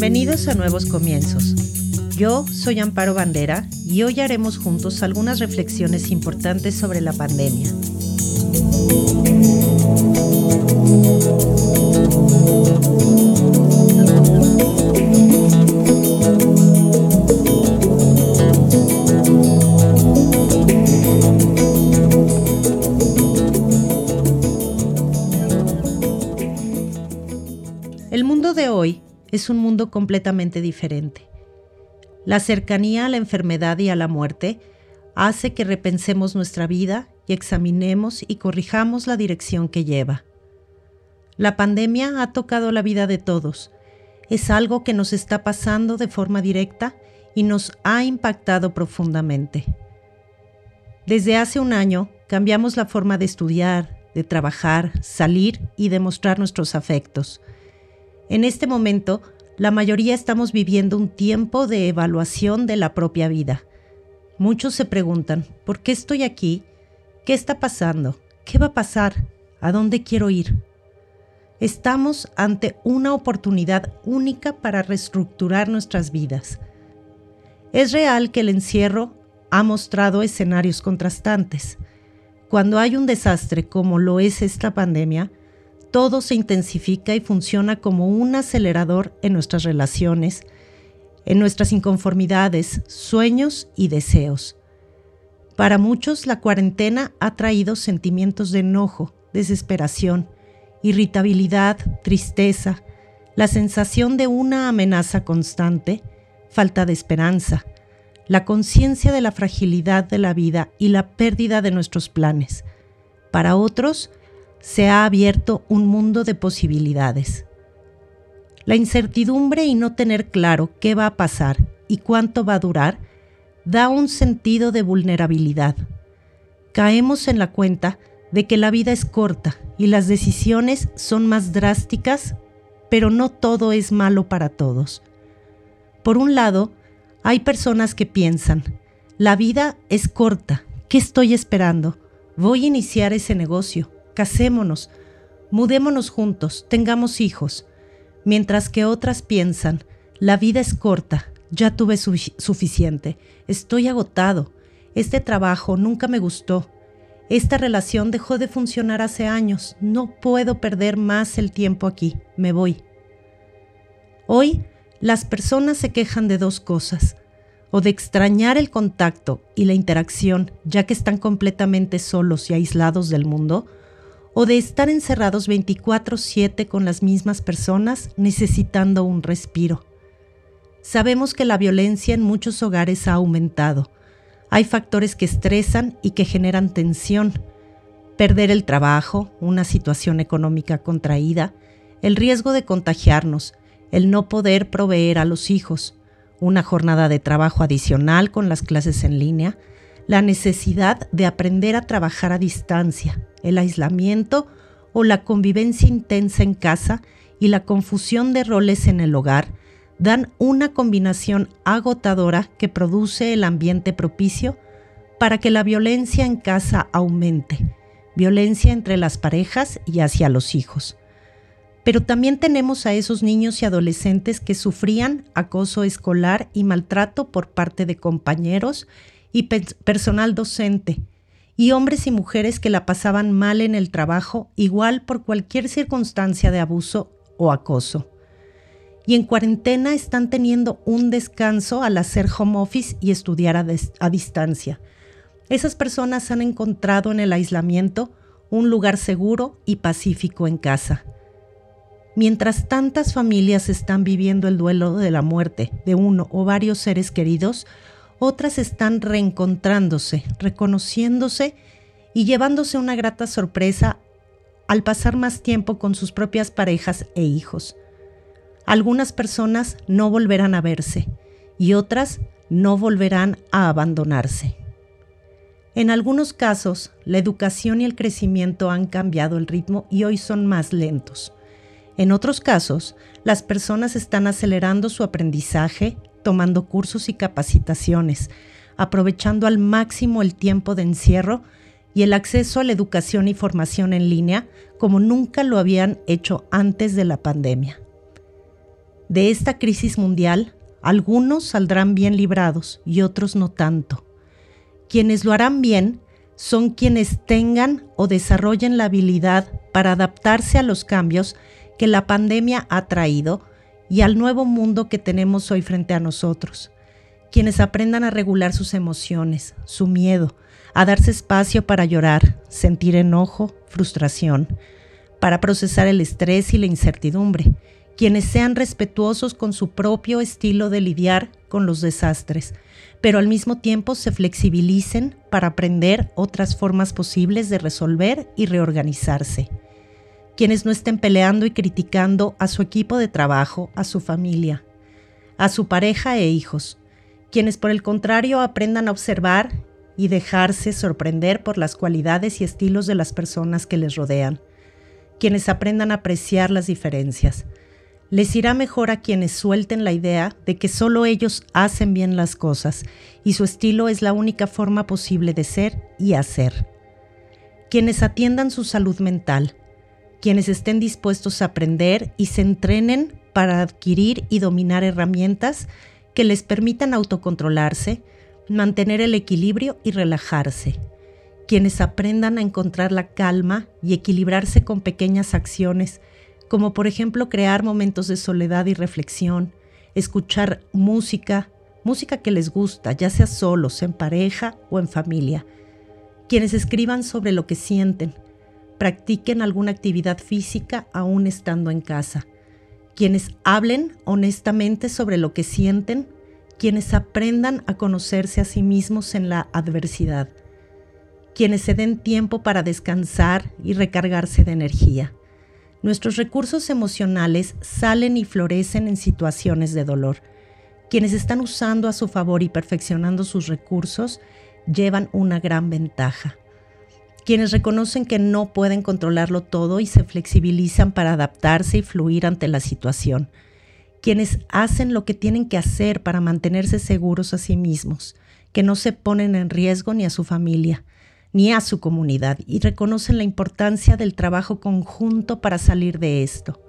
Bienvenidos a Nuevos Comienzos. Yo soy Amparo Bandera y hoy haremos juntos algunas reflexiones importantes sobre la pandemia. El mundo de hoy es un mundo completamente diferente. La cercanía a la enfermedad y a la muerte hace que repensemos nuestra vida y examinemos y corrijamos la dirección que lleva. La pandemia ha tocado la vida de todos. Es algo que nos está pasando de forma directa y nos ha impactado profundamente. Desde hace un año cambiamos la forma de estudiar, de trabajar, salir y demostrar nuestros afectos. En este momento, la mayoría estamos viviendo un tiempo de evaluación de la propia vida. Muchos se preguntan, ¿por qué estoy aquí? ¿Qué está pasando? ¿Qué va a pasar? ¿A dónde quiero ir? Estamos ante una oportunidad única para reestructurar nuestras vidas. Es real que el encierro ha mostrado escenarios contrastantes. Cuando hay un desastre como lo es esta pandemia, todo se intensifica y funciona como un acelerador en nuestras relaciones, en nuestras inconformidades, sueños y deseos. Para muchos la cuarentena ha traído sentimientos de enojo, desesperación, irritabilidad, tristeza, la sensación de una amenaza constante, falta de esperanza, la conciencia de la fragilidad de la vida y la pérdida de nuestros planes. Para otros, se ha abierto un mundo de posibilidades. La incertidumbre y no tener claro qué va a pasar y cuánto va a durar da un sentido de vulnerabilidad. Caemos en la cuenta de que la vida es corta y las decisiones son más drásticas, pero no todo es malo para todos. Por un lado, hay personas que piensan, la vida es corta, ¿qué estoy esperando? Voy a iniciar ese negocio, casémonos, mudémonos juntos, tengamos hijos, mientras que otras piensan, la vida es corta, ya tuve suficiente, estoy agotado, este trabajo nunca me gustó, esta relación dejó de funcionar hace años, no puedo perder más el tiempo aquí, me voy. Hoy las personas se quejan de dos cosas, o de extrañar el contacto y la interacción ya que están completamente solos y aislados del mundo, o de estar encerrados 24/7 con las mismas personas necesitando un respiro. Sabemos que la violencia en muchos hogares ha aumentado. Hay factores que estresan y que generan tensión. Perder el trabajo, una situación económica contraída, el riesgo de contagiarnos, el no poder proveer a los hijos, una jornada de trabajo adicional con las clases en línea, la necesidad de aprender a trabajar a distancia, el aislamiento o la convivencia intensa en casa y la confusión de roles en el hogar dan una combinación agotadora que produce el ambiente propicio para que la violencia en casa aumente, violencia entre las parejas y hacia los hijos. Pero también tenemos a esos niños y adolescentes que sufrían acoso escolar y maltrato por parte de compañeros y personal docente, y hombres y mujeres que la pasaban mal en el trabajo, igual por cualquier circunstancia de abuso o acoso. Y en cuarentena están teniendo un descanso al hacer home office y estudiar a, a distancia. Esas personas han encontrado en el aislamiento un lugar seguro y pacífico en casa. Mientras tantas familias están viviendo el duelo de la muerte de uno o varios seres queridos, otras están reencontrándose, reconociéndose y llevándose una grata sorpresa al pasar más tiempo con sus propias parejas e hijos. Algunas personas no volverán a verse y otras no volverán a abandonarse. En algunos casos, la educación y el crecimiento han cambiado el ritmo y hoy son más lentos. En otros casos, las personas están acelerando su aprendizaje, tomando cursos y capacitaciones, aprovechando al máximo el tiempo de encierro y el acceso a la educación y formación en línea como nunca lo habían hecho antes de la pandemia. De esta crisis mundial, algunos saldrán bien librados y otros no tanto. Quienes lo harán bien son quienes tengan o desarrollen la habilidad para adaptarse a los cambios que la pandemia ha traído y al nuevo mundo que tenemos hoy frente a nosotros. Quienes aprendan a regular sus emociones, su miedo, a darse espacio para llorar, sentir enojo, frustración, para procesar el estrés y la incertidumbre, quienes sean respetuosos con su propio estilo de lidiar con los desastres, pero al mismo tiempo se flexibilicen para aprender otras formas posibles de resolver y reorganizarse. Quienes no estén peleando y criticando a su equipo de trabajo, a su familia, a su pareja e hijos. Quienes por el contrario aprendan a observar y dejarse sorprender por las cualidades y estilos de las personas que les rodean. Quienes aprendan a apreciar las diferencias les irá mejor a quienes suelten la idea de que solo ellos hacen bien las cosas y su estilo es la única forma posible de ser y hacer. Quienes atiendan su salud mental, quienes estén dispuestos a aprender y se entrenen para adquirir y dominar herramientas que les permitan autocontrolarse, mantener el equilibrio y relajarse. Quienes aprendan a encontrar la calma y equilibrarse con pequeñas acciones como por ejemplo crear momentos de soledad y reflexión, escuchar música, música que les gusta, ya sea solos, en pareja o en familia. Quienes escriban sobre lo que sienten, practiquen alguna actividad física aún estando en casa. Quienes hablen honestamente sobre lo que sienten, quienes aprendan a conocerse a sí mismos en la adversidad, quienes se den tiempo para descansar y recargarse de energía Nuestros recursos emocionales salen y florecen en situaciones de dolor. Quienes están usando a su favor y perfeccionando sus recursos llevan una gran ventaja. Quienes reconocen que no pueden controlarlo todo y se flexibilizan para adaptarse y fluir ante la situación. Quienes hacen lo que tienen que hacer para mantenerse seguros a sí mismos, que no se ponen en riesgo ni a su familia ni a su comunidad y reconocen la importancia del trabajo conjunto para salir de esto.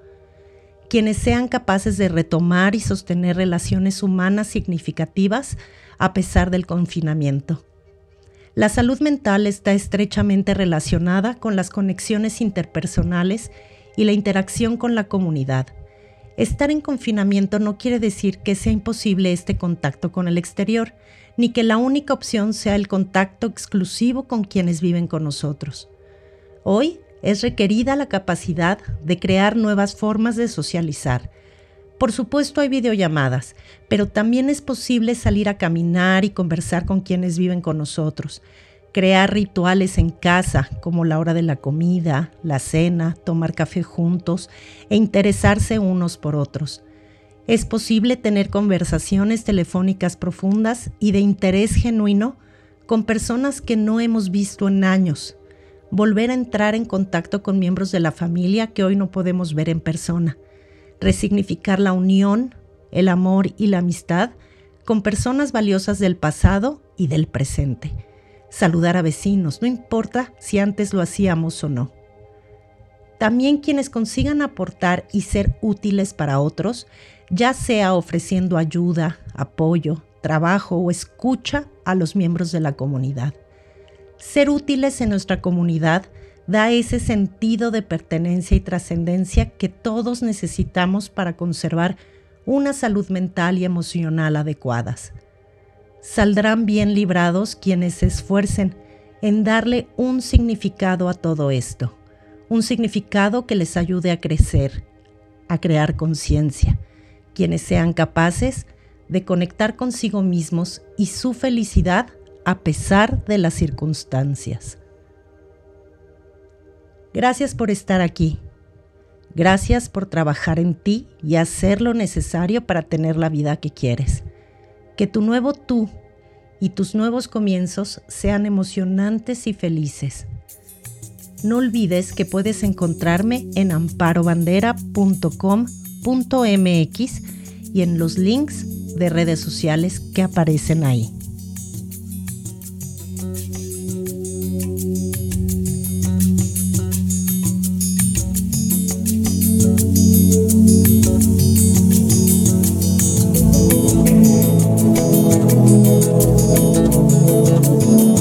Quienes sean capaces de retomar y sostener relaciones humanas significativas a pesar del confinamiento. La salud mental está estrechamente relacionada con las conexiones interpersonales y la interacción con la comunidad. Estar en confinamiento no quiere decir que sea imposible este contacto con el exterior, ni que la única opción sea el contacto exclusivo con quienes viven con nosotros. Hoy es requerida la capacidad de crear nuevas formas de socializar. Por supuesto hay videollamadas, pero también es posible salir a caminar y conversar con quienes viven con nosotros, crear rituales en casa como la hora de la comida, la cena, tomar café juntos e interesarse unos por otros. Es posible tener conversaciones telefónicas profundas y de interés genuino con personas que no hemos visto en años, volver a entrar en contacto con miembros de la familia que hoy no podemos ver en persona, resignificar la unión, el amor y la amistad con personas valiosas del pasado y del presente, saludar a vecinos, no importa si antes lo hacíamos o no. También quienes consigan aportar y ser útiles para otros ya sea ofreciendo ayuda, apoyo, trabajo o escucha a los miembros de la comunidad. Ser útiles en nuestra comunidad da ese sentido de pertenencia y trascendencia que todos necesitamos para conservar una salud mental y emocional adecuadas. Saldrán bien librados quienes se esfuercen en darle un significado a todo esto, un significado que les ayude a crecer, a crear conciencia, quienes sean capaces de conectar consigo mismos y su felicidad a pesar de las circunstancias. Gracias por estar aquí. Gracias por trabajar en ti y hacer lo necesario para tener la vida que quieres. Que tu nuevo tú y tus nuevos comienzos sean emocionantes y felices. No olvides que puedes encontrarme en amparobandera.com .mx y en los links de redes sociales que aparecen ahí. Música